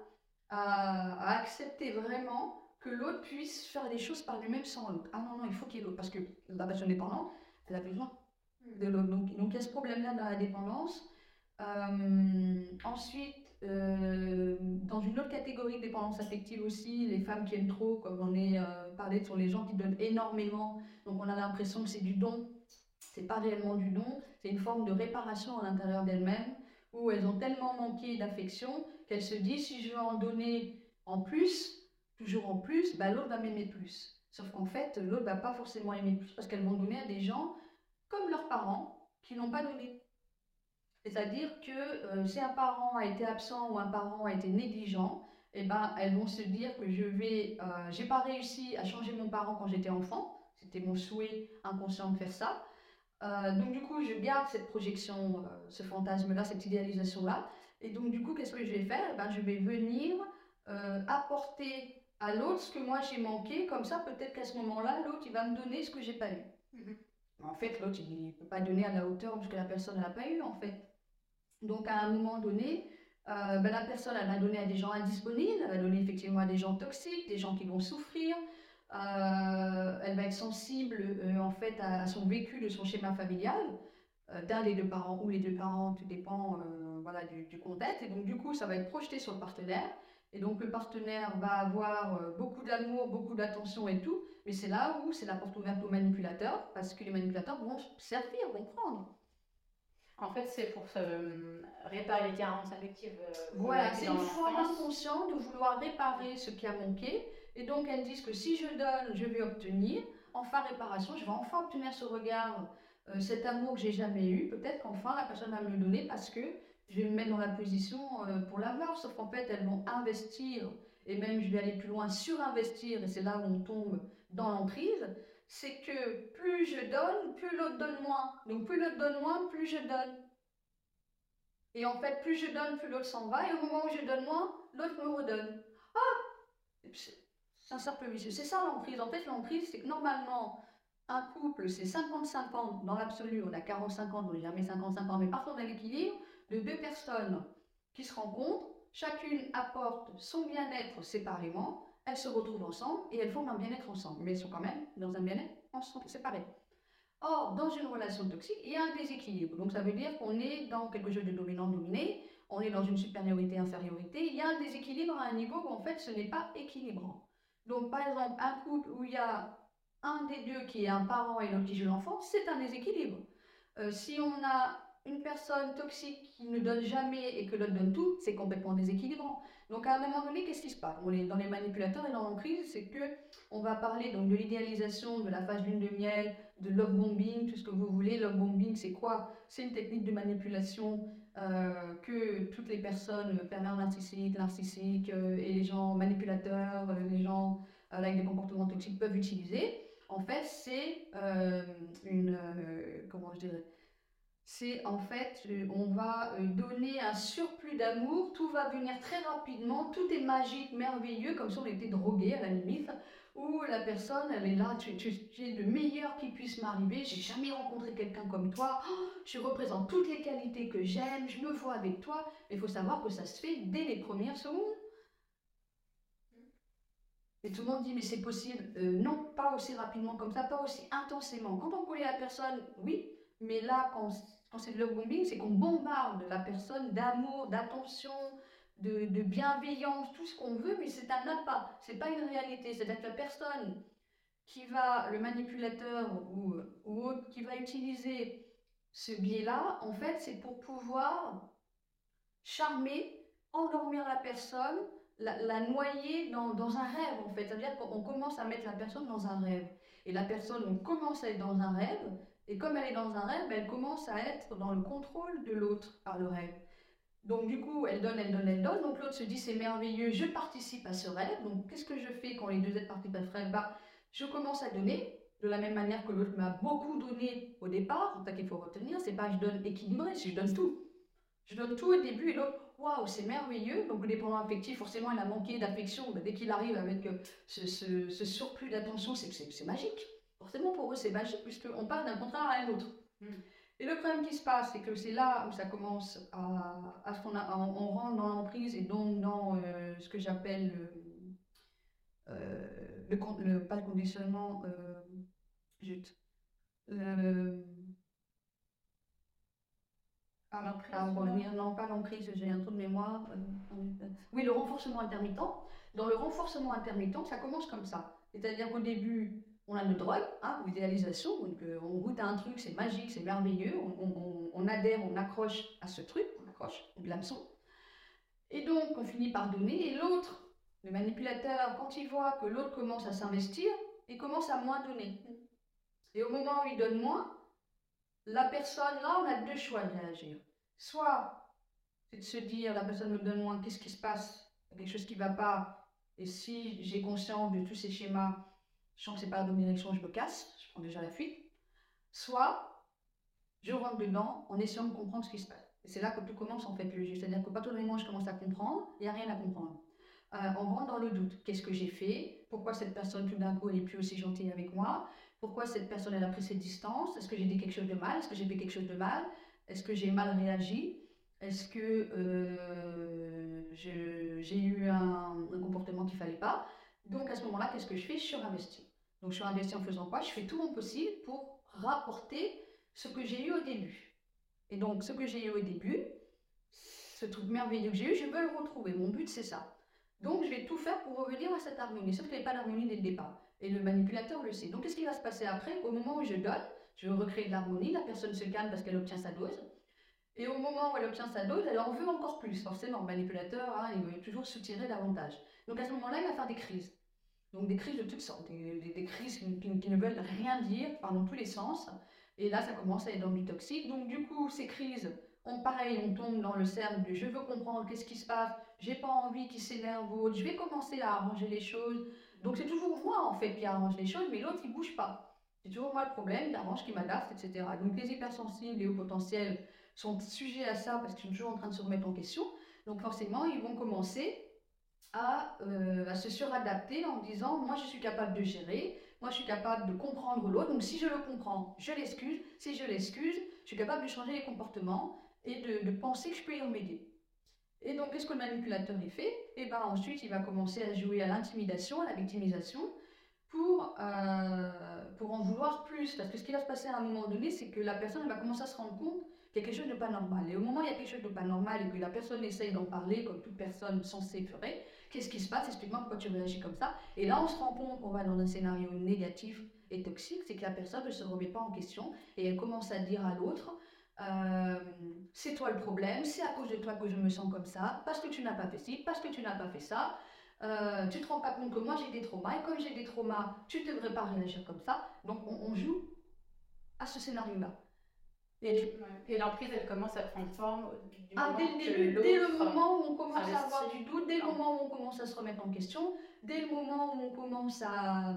à accepter vraiment que l'autre puisse faire des choses par lui-même sans l'autre. Ah non, non, il faut qu'il y ait l'autre, parce que la personne dépendante, elle a besoin de l'autre. Donc, il y a ce problème-là dans la dépendance. Euh, ensuite, euh, dans une autre catégorie de dépendance affective aussi, les femmes qui aiment trop, comme on est euh, parlé, sont les gens qui donnent énormément. Donc on a l'impression que c'est du don. C'est pas réellement du don, c'est une forme de réparation à l'intérieur d'elles-mêmes, où elles ont tellement manqué d'affection qu'elles se disent si je veux en donner en plus, toujours en plus, bah, l'autre va m'aimer plus. Sauf qu'en fait, l'autre va pas forcément aimer plus parce qu'elles vont donner à des gens comme leurs parents qui n'ont pas donné. C'est-à-dire que euh, si un parent a été absent ou un parent a été négligent, eh ben, elles vont se dire que je vais, euh, j'ai pas réussi à changer mon parent quand j'étais enfant. C'était mon souhait inconscient de faire ça. Euh, donc du coup, je garde cette projection, ce fantasme-là, cette idéalisation-là. Et donc du coup, qu'est-ce que je vais faire? Eh ben, Je vais venir apporter à l'autre ce que moi j'ai manqué, comme ça peut-être qu'à ce moment-là, l'autre il va me donner ce que j'ai pas eu. Mhm. En fait, l'autre il ne peut pas donner à la hauteur parce que la personne n'a pas eu en fait. Donc à un moment donné, euh, ben, la personne elle a donné à des gens indisponibles, elle va donner effectivement à des gens toxiques, des gens qui vont souffrir. Euh, elle va être sensible euh, en fait à, son vécu de son schéma familial d'un des deux parents ou les deux parents, tout dépend voilà, du, du contexte. Et donc du coup, ça va être projeté sur le partenaire. Et donc le partenaire va avoir euh, beaucoup d'amour, beaucoup d'attention et tout, mais c'est là où c'est la porte ouverte aux manipulateurs, parce que les manipulateurs vont servir, vont prendre. En fait, c'est pour se euh, réparer les carences affectives. Euh, voilà, c'est une forme inconsciente de vouloir réparer ce qui a manqué. Et donc, elles disent que si je donne, je vais obtenir. Enfin, réparation, je vais enfin obtenir ce regard, cet amour que j'ai jamais eu. Peut-être qu'enfin, la personne va me le donner parce que je vais me mettre dans la position euh, pour l'avoir, sauf qu'en fait, elles vont investir, et même je vais aller plus loin, surinvestir, et c'est là où on tombe dans l'emprise, c'est que plus je donne, plus l'autre donne moins. Donc plus l'autre donne moins, plus je donne. Et en fait, plus je donne, plus l'autre s'en va, et au moment où je donne moins, l'autre me redonne. Ah C'est un cercle vicieux. C'est ça l'emprise. En fait, l'emprise, c'est que normalement, un couple, c'est 50-50 dans l'absolu, on a 40-50, on jamais 50-50, mais parfois on a l'équilibre de deux personnes qui se rencontrent, chacune apporte son bien-être séparément, elles se retrouvent ensemble et elles font un bien-être ensemble, mais elles sont quand même dans un bien-être ensemble, séparés. Or, dans une relation toxique, il y a un déséquilibre. Donc ça veut dire qu'on est dans quelque chose de dominant-dominé, on est dans une supériorité-infériorité, il y a un déséquilibre à un niveau où en fait ce n'est pas équilibrant. Donc par exemple, un couple où il y a un des deux qui est un parent et l'autre qui joue l'enfant, c'est un déséquilibre. Euh, si on a une personne toxique qui ne donne jamais et que l'autre donne tout, c'est complètement déséquilibrant. Donc à un moment donné, qu'est-ce qui se passe? Dans les manipulateurs et dans l'emprise, c'est que on va parler donc de l'idéalisation de la phase lune de miel, de love bombing, tout ce que vous voulez. Love bombing, c'est quoi? C'est une technique de manipulation euh, que toutes les personnes, pervers narcissiques, narcissiques euh, et les gens manipulateurs, les gens avec des comportements toxiques peuvent utiliser en fait, c'est euh, une. Euh, comment je dirais? C'est en fait, euh, on va donner un surplus d'amour, tout va venir très rapidement, tout est magique, merveilleux, comme si on était drogué à la limite, où la personne, elle est là, tu, tu, es le meilleur qui puisse m'arriver, j'ai jamais rencontré quelqu'un comme toi, oh, je représente toutes les qualités que j'aime, je me vois avec toi, mais il faut savoir que ça se fait dès les premières secondes. Et tout le monde dit, mais c'est possible. Euh, non, pas aussi rapidement comme ça, pas aussi intensément. Quand on connaît la personne, oui, mais là, quand, quand c'est de love bombing, c'est qu'on bombarde la personne d'amour, d'attention, de, de, bienveillance, tout ce qu'on veut, mais c'est un appât, c'est pas une réalité. C'est-à-dire que la personne qui va, le manipulateur ou, ou autre, qui va utiliser ce biais-là, en fait, c'est pour pouvoir charmer, endormir la personne, la, noyer dans, dans, un rêve, en fait. C'est-à-dire qu'on commence à mettre la personne dans un rêve. Et la personne, on commence à être dans un rêve, et comme elle est dans un rêve, elle commence à être dans le contrôle de l'autre par le rêve. Donc du coup, elle donne, elle donne, elle donne. Donc l'autre se dit, c'est merveilleux, je participe à ce rêve. Donc qu'est-ce que je fais quand les deux êtres participent à ce rêve? Bah, Je commence à donner, de la même manière que l'autre m'a beaucoup donné au départ. C'est ça qu'il faut retenir, c'est pas je donne équilibré, c'est je donne tout. Je donne tout au début et l'autre, waouh, c'est merveilleux. Donc, le dépendant affectif, forcément, il a manqué d'affection. Bah, dès qu'il arrive avec euh, ce, surplus d'attention, c'est magique. Forcément, pour eux, c'est magique, puisqu'on part d'un contraire à un autre. Hmm. Et le problème qui se passe, c'est que c'est là où ça commence à, à ce qu'on on, rentre dans l'emprise et donc dans euh, ce que j'appelle euh, le, le, pas le conditionnement, zut, non, pas l'emprise, j'ai un trou de mémoire. Euh, oui, le renforcement intermittent. Dans le renforcement intermittent, ça commence comme ça. C'est-à-dire qu'au début, on a notre drogue, hein, donc euh, on goûte à un truc, c'est magique, c'est merveilleux, on, adhère, on accroche à ce truc, on accroche de l'hameçon. Et donc, on finit par donner, et l'autre, le manipulateur, quand il voit que l'autre commence à s'investir, il commence à moins donner. Et au moment où il donne moins, la personne, là, on a deux choix de réagir. Soit, c'est de se dire, la personne me donne moins, qu'est-ce qui se passe? Quelque chose qui ne va pas. Et si j'ai conscience de tous ces schémas, je sens ce n'est pas la direction, je me casse, je prends déjà la fuite. Soit, je rentre dedans en essayant de comprendre ce qui se passe. Et c'est là que tout commence en fait le jeu. C'est-à-dire que pas tout le monde je commence à comprendre, il n'y a rien à comprendre. Euh, on rentre dans le doute. Qu'est-ce que j'ai fait? Pourquoi cette personne tout d'un coup n'est plus aussi gentille avec moi? Pourquoi cette personne elle a pris cette distance? Est-ce que j'ai dit quelque chose de mal? Est-ce que j'ai fait quelque chose de mal? Est-ce que j'ai mal réagi? Est-ce que euh, j'ai eu un, comportement qu'il ne fallait pas? Donc à ce moment-là, qu'est-ce que je fais? Je suis investie. Donc je suis investie en faisant quoi? Je fais tout mon possible pour rapporter ce que j'ai eu au début. Et donc ce que j'ai eu au début, ce truc merveilleux que j'ai eu, je veux le retrouver. Mon but c'est ça. Donc je vais tout faire pour revenir à cette harmonie. Sauf qu'il n'y pas d'harmonie dès le départ. Et le manipulateur le sait. Donc, qu'est-ce qui va se passer après? Au moment où je donne, je veux recréer de l'harmonie, la personne se calme parce qu'elle obtient sa dose. Et au moment où elle obtient sa dose, elle en veut encore plus. Forcément, le manipulateur, hein, il veut toujours soutirer davantage. Donc, à ce moment-là, il va faire des crises. Donc, des crises de toutes sortes. Des, crises qui, ne veulent rien dire, dans tous les sens. Et là, ça commence à être dans du toxique. Donc, du coup, ces crises, on, pareil, on tombe dans le cercle de je veux comprendre qu'est-ce qui se passe, j'ai pas envie qu'il s'énerve autre, je vais commencer à arranger les choses, donc c'est toujours moi en fait qui arrange les choses, mais l'autre il bouge pas. C'est toujours moi le problème, il arrange, qui m'adapte, etc. Donc les hypersensibles et hauts potentiels sont sujets à ça parce qu'ils sont toujours en train de se remettre en question. Donc forcément, ils vont commencer à, euh, à se suradapter en disant moi je suis capable de gérer, Moi, je suis capable de comprendre l'autre. Donc, si je le comprends, je l'excuse. Si je l'excuse, je suis capable de changer les comportements et de, penser que je peux y remédier. Et donc, qu'est-ce que le manipulateur y fait? Et eh bien ensuite, il va commencer à jouer à l'intimidation, à la victimisation, pour, euh, pour en vouloir plus. Parce que ce qui va se passer à un moment donné, c'est que la personne va commencer à se rendre compte quelque chose de pas normal. Et au moment où il y a quelque chose de pas normal et que la personne essaye d'en parler, comme toute personne censée ferait, qu'est-ce qui se passe? Explique-moi pourquoi tu réagis comme ça. Et là, on se rend compte qu'on va dans un scénario négatif et toxique, c'est que la personne ne se remet pas en question et elle commence à dire à l'autre euh, c'est toi le problème, c'est à cause de toi que je me sens comme ça, parce que tu n'as pas fait ci, parce que tu n'as pas fait ça. Euh, tu te rends pas compte que moi j'ai des traumas et comme j'ai des traumas, tu devrais pas réagir comme ça. Donc on, joue à ce scénario-là. Et, l'emprise, elle commence à prendre forme du ah, dès, le dès le moment où on commence à avoir du doute, dès le moment où on commence à se remettre en question, dès le moment où on commence à,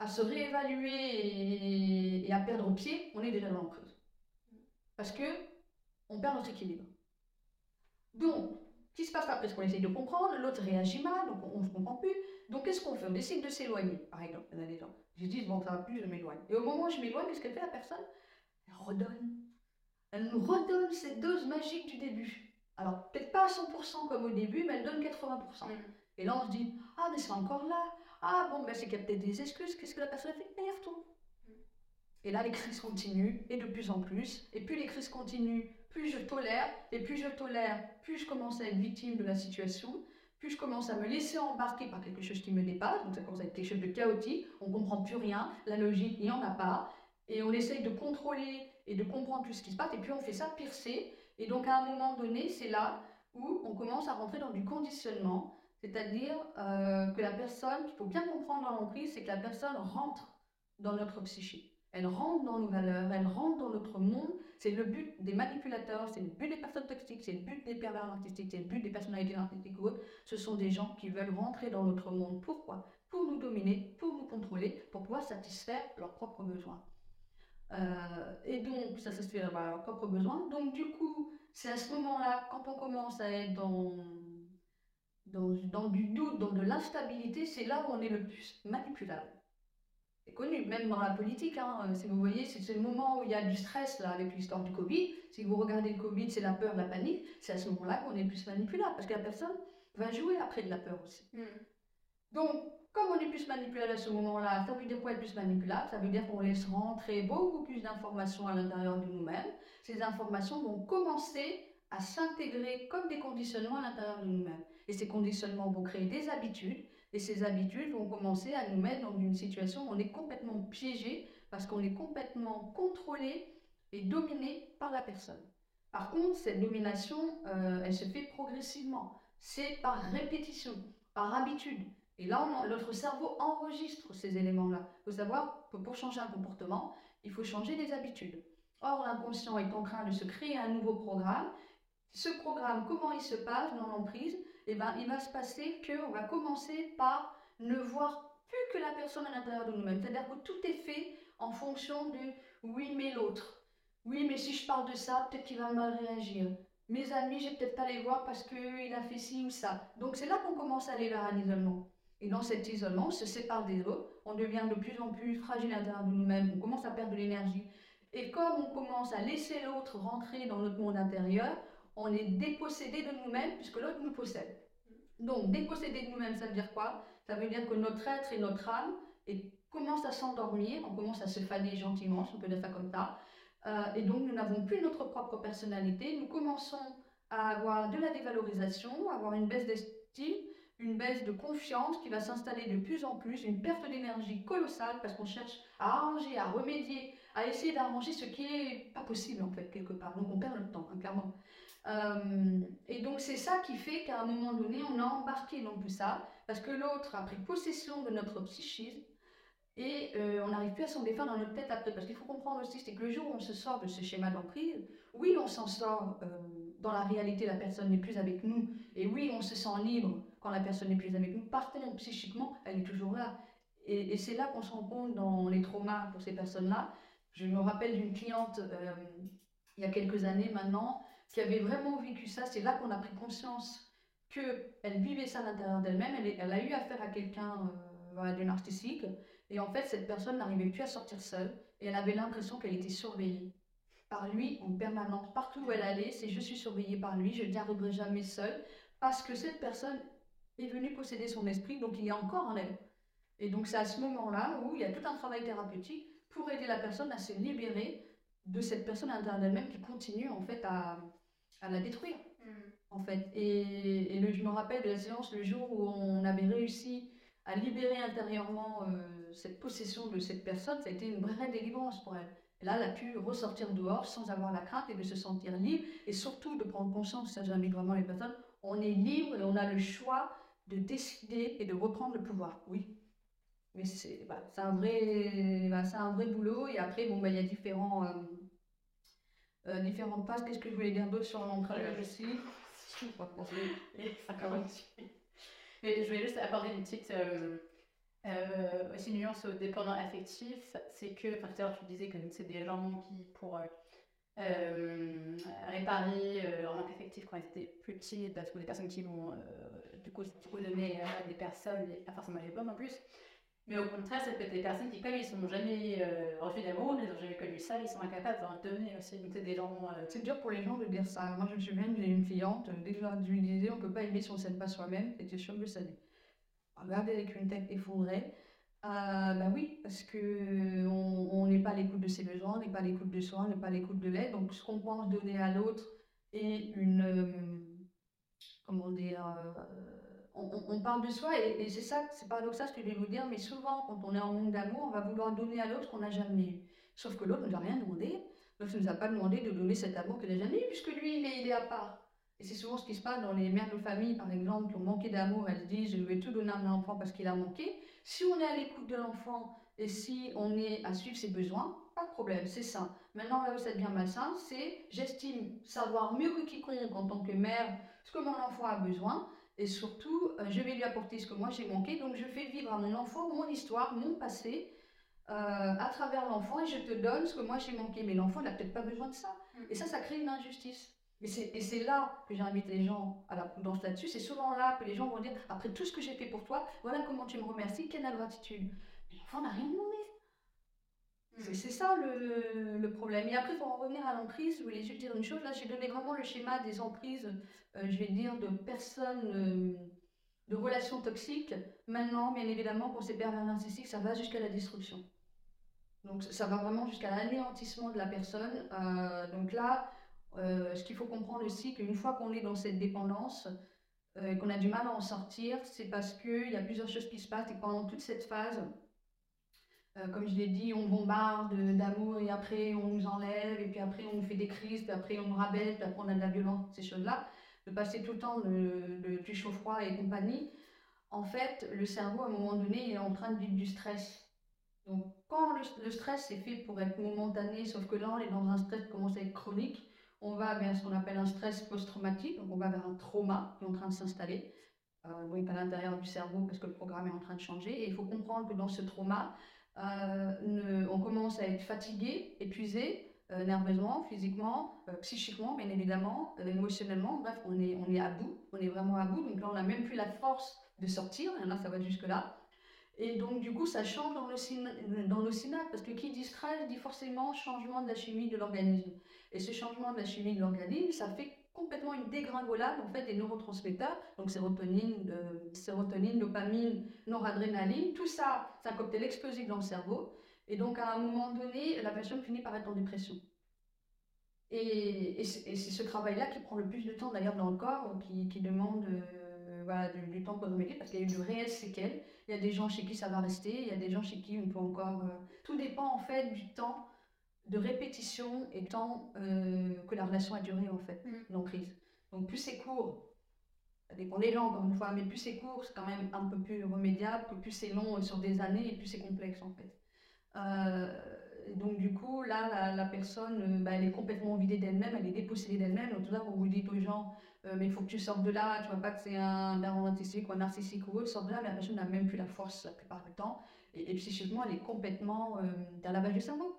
à se réévaluer et, à perdre pied, on est déjà dans l'emprise. Parce que on perd notre équilibre. Donc, qui se passe après, c'est qu'on essaye de comprendre, l'autre réagit mal, donc on ne se comprend plus. Donc qu'est-ce qu'on fait? On décide de s'éloigner, par exemple. Il y a des gens qui disent, bon, ça va plus, je m'éloigne. Et au moment où je m'éloigne, qu'est-ce qu'elle fait la personne? Elle redonne. Elle nous redonne cette dose magique du début. Alors, peut-être pas à 100% comme au début, mais elle donne 80%. Mm. Et là, on se dit, ah, mais c'est encore là. Ah, bon, ben, c'est qu'il y a peut-être des excuses. Qu'est-ce que la personne a fait? Elle tout. Et là, les crises continuent, et de plus en plus. Et plus les crises continuent, plus je tolère, et plus je tolère, plus je commence à être victime de la situation, plus je commence à me laisser embarquer par quelque chose qui me dépasse, donc ça commence à être quelque chose de chaotique, on ne comprend plus rien, la logique, il n'y en a pas, et on essaye de contrôler et de comprendre tout ce qui se passe, et puis on fait ça piercer, et donc à un moment donné, c'est là où on commence à rentrer dans du conditionnement, c'est-à-dire euh, que la personne, il faut bien comprendre dans l'emprise, c'est que la personne rentre dans notre psyché. Elle rentre dans nos valeurs, elle rentre dans notre monde, c'est le but des manipulateurs, c'est le but des personnes toxiques, c'est le but des pervers narcissiques, c'est le but des personnalités narcissiques ou autres. Ce sont des gens qui veulent rentrer dans notre monde. Pourquoi? Pour nous dominer, pour nous contrôler, pour pouvoir satisfaire leurs propres besoins. Euh, et donc, ça satisfait leurs propres besoins. Donc, du coup, c'est à ce moment-là, quand on commence à être dans, dans, dans du doute, dans de l'instabilité, c'est là où on est le plus manipulable c'est connu, même dans la politique. Hein, si vous voyez, c'est le moment où il y a du stress là, avec l'histoire du Covid. Si vous regardez le Covid, c'est la peur, la panique. C'est à ce moment-là qu'on est plus manipulable parce que la personne va jouer après de la peur aussi. Mm. Donc, comme on est plus manipulable à ce moment-là, ça veut dire quoi être plus manipulable? Ça veut dire qu'on laisse rentrer beaucoup plus d'informations à l'intérieur de nous-mêmes. Ces informations vont commencer à s'intégrer comme des conditionnements à l'intérieur de nous-mêmes. Et ces conditionnements vont créer des habitudes et ces habitudes vont commencer à nous mettre dans une situation où on est complètement piégé parce qu'on est complètement contrôlé et dominé par la personne. Par contre, cette domination, euh, elle se fait progressivement. C'est par répétition, par habitude. Et là, notre cerveau enregistre ces éléments-là. Il faut savoir que pour changer un comportement, il faut changer des habitudes. Or, l'inconscient est en train de se créer un nouveau programme. Ce programme, comment il se passe dans l'emprise? Eh ben, il va se passer qu'on va commencer par ne voir plus que la personne à l'intérieur de nous-mêmes. C'est-à-dire que tout est fait en fonction de oui, mais l'autre. Oui, mais si je parle de ça, peut-être qu'il va mal réagir. Mes amis, je vais peut-être pas les voir parce qu'il a fait ci ou ça. Donc c'est là qu'on commence à aller vers un isolement. Et dans cet isolement, on se sépare des autres, on devient de plus en plus fragile à l'intérieur de nous-mêmes, on commence à perdre de l'énergie. Et comme on commence à laisser l'autre rentrer dans notre monde intérieur, on est dépossédé de nous-mêmes puisque l'autre nous possède. Donc, dépossédé de nous-mêmes, ça veut dire quoi? Ça veut dire que notre être et notre âme et commence à s'endormir, on commence à se fader gentiment, si on peut dire ça comme ça. Euh, et donc, nous n'avons plus notre propre personnalité. Nous commençons à avoir de la dévalorisation, à avoir une baisse d'estime, une baisse de confiance qui va s'installer de plus en plus, une perte d'énergie colossale parce qu'on cherche à arranger, à remédier, à essayer d'arranger ce qui est pas possible en fait quelque part. Donc on perd le temps, hein, clairement. Euh, et donc c'est ça qui fait qu'à un moment donné, on a embarqué dans tout ça, parce que l'autre a pris possession de notre psychisme, et euh, on n'arrive plus à s'en défendre dans notre tête après. Parce qu'il faut comprendre aussi, c'est que le jour où on se sort de ce schéma d'emprise, oui, on s'en sort euh, dans la réalité, la personne n'est plus avec nous, et oui, on se sent libre quand la personne n'est plus avec nous. Par psychiquement, elle est toujours là. Et, c'est là qu'on se rend compte dans les traumas pour ces personnes-là. Je me rappelle d'une cliente il y a quelques années maintenant, qui avait vraiment vécu ça, c'est là qu'on a pris conscience qu'elle vivait ça à l'intérieur d'elle-même. Elle, elle, a eu affaire à quelqu'un voilà, du narcissique. Et en fait, cette personne n'arrivait plus à sortir seule et elle avait l'impression qu'elle était surveillée par lui en permanence. Partout où elle allait, c'est je suis surveillée par lui, je ne arriverai jamais seule parce que cette personne est venue posséder son esprit, donc il est encore en elle. Et donc c'est à ce moment-là où il y a tout un travail thérapeutique pour aider la personne à se libérer de cette personne à l'intérieur d'elle-même qui continue en fait à, à la détruire. Mm. En fait. Et, et le, je me rappelle de la séance le jour où on avait réussi à libérer intérieurement euh, cette possession de cette personne, ça a été une vraie délivrance pour elle. Là, elle a pu ressortir dehors sans avoir la crainte et de se sentir libre et surtout de prendre conscience, ça j'invite vraiment les personnes, on est libre et on a le choix de décider et de reprendre le pouvoir. Oui, mais c'est bah, un, vrai, bah, un vrai boulot. Et après, bon, bah, il y a différents, euh, euh, différentes phases. Qu'est-ce que je voulais dire d'autre sur l'ancrage aussi? Je voulais juste apporter une petite euh, euh, aussi nuance aux dépendants affectifs. C'est que, enfin, tout à l'heure, tu disais que c'est des gens qui, pour réparer leur manque affectif quand ils étaient plus petits, parce que des personnes qui vont du coup, donner à des personnes, et pas forcément les bonnes en plus. Mais au contraire, ça peut être des personnes qui, comme ils n'ont jamais euh, reçu d'amour, ils n'ont jamais connu ça, ils sont incapables d'en donner aussi. C'est des gens. Euh, c'est dur pour les gens de dire ça. Moi, je me souviens, j'ai une cliente, déjà, lui disais, on ne peut pas aimer si on ne s'aime pas soi-même, et tu es sûr que le savais. Regardez avec une tête effondrée. Euh, bah oui, parce que on n'est pas à l'écoute de ses besoins, on n'est pas à l'écoute de soi, on n'est pas à l'écoute de l'aide. Donc, ce qu'on pense donner à l'autre est une. Euh, comment dire on, parle de soi et, c'est ça, c'est paradoxal ce que je vais vous dire, mais souvent quand on est en manque d'amour, on va vouloir donner à l'autre qu'on n'a jamais eu. Sauf que l'autre ne nous a rien demandé. L'autre ne nous a pas demandé de donner cet amour qu'il n'a jamais eu, puisque lui, il est à part. Et c'est souvent ce qui se passe dans les mères de famille, par exemple, qui ont manqué d'amour. Elles disent Je vais tout donner à mon enfant parce qu'il a manqué. Si on est à l'écoute de l'enfant et si on est à suivre ses besoins, pas de problème, c'est ça. Maintenant, là où ça devient malsain, c'est j'estime savoir mieux que quiconque en tant que mère ce que mon enfant a besoin. Et surtout, euh, je vais lui apporter ce que moi j'ai manqué. Donc, je fais vivre à mon enfant mon histoire, mon passé, euh, à travers l'enfant et je te donne ce que moi j'ai manqué. Mais l'enfant n'a peut-être pas besoin de ça. Mm. Et ça, ça crée une injustice. Et c'est là que j'invite les gens à la prudence là-dessus. C'est souvent là que les gens vont dire après tout ce que j'ai fait pour toi, voilà comment tu me remercies, quelle gratitude. Mais l'enfant n'a rien demandé. Mm. C'est ça le, le, problème. Et après, pour en revenir à l'emprise, je voulais juste dire une chose. Là, j'ai donné vraiment le schéma des emprises, euh, je vais dire, de personnes, euh, de relations toxiques. Maintenant, bien évidemment, pour ces pervers narcissiques, ça va jusqu'à la destruction. Donc, ça va vraiment jusqu'à l'anéantissement de la personne. Euh, donc là, ce qu'il faut comprendre aussi, qu'une fois qu'on est dans cette dépendance, et qu'on a du mal à en sortir, c'est parce qu'il y a plusieurs choses qui se passent et pendant toute cette phase, euh, comme je l'ai dit, on bombarde d'amour et après on nous enlève et puis après on nous fait des crises, puis après on nous rabelle, puis après on a de la violence, ces choses-là. De passer tout le temps du chaud-froid et compagnie. En fait, le cerveau, à un moment donné, est en train de vivre du stress. Donc, quand le, stress est fait pour être momentané, sauf que là, on est dans un stress qui commence à être chronique, on va vers ce qu'on appelle un stress post-traumatique, donc on va vers un trauma qui est en train de s'installer, euh, à l'intérieur du cerveau parce que le programme est en train de changer. Et il faut comprendre que dans ce trauma, euh, on commence à être fatigué, épuisé, euh, nerveusement, physiquement, euh, psychiquement, bien évidemment, émotionnellement. Bref, on est, on est à bout, on est vraiment à bout. Donc là, on n'a même plus la force de sortir. Et là, ça va jusque-là. Et donc, du coup, ça change dans le, dans synapse, parce que qui dit stress dit forcément changement de la chimie de l'organisme. Et ce changement de la chimie de l'organisme, ça fait complètement une dégringolade en fait des neurotransmetteurs, donc sérotonine, de, sérotonine, dopamine, noradrénaline, tout ça, c'est un cocktail explosif dans le cerveau. Et donc à un moment donné, la personne finit par être en dépression. Et, c'est ce travail-là qui prend le plus de temps d'ailleurs dans le corps, qui, demande euh, voilà, du, temps pour remédier, parce qu'il y a eu de réelles séquelles. Il y a des gens chez qui ça va rester, il y a des gens chez qui on peut encore... Euh, tout dépend en fait du temps de répétition et tant euh, que la relation a duré en fait, mm. l'emprise. Donc plus c'est court, ça dépend des gens encore une fois, mais plus c'est court, c'est quand même un peu plus remédiable, plus c'est long sur des années et plus c'est complexe en fait. Euh, donc du coup, là, la, personne, euh, bah, elle est complètement vidée d'elle-même, elle est dépossédée d'elle-même. Donc tout ça, vous vous dites aux gens, mais il faut que tu sortes de là, tu vois pas que c'est un narcissique ou un narcissique ou autre, sort de là, mais la personne n'a même plus la force la plupart du temps. Et, et psychiquement, elle est complètement dans la base du cerveau.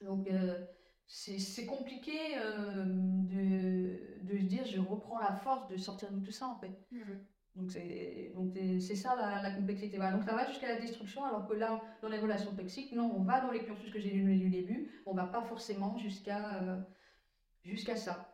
Donc, euh, c'est compliqué euh, de, de, se dire je reprends la force de sortir de tout ça en fait. Mhm. Donc c'est donc c'est ça la, la complexité. Donc ça va jusqu'à la destruction, alors que là, dans les relations toxiques, non, on va dans les cursus que j'ai lu du début, on va pas forcément jusqu'à jusqu'à ça.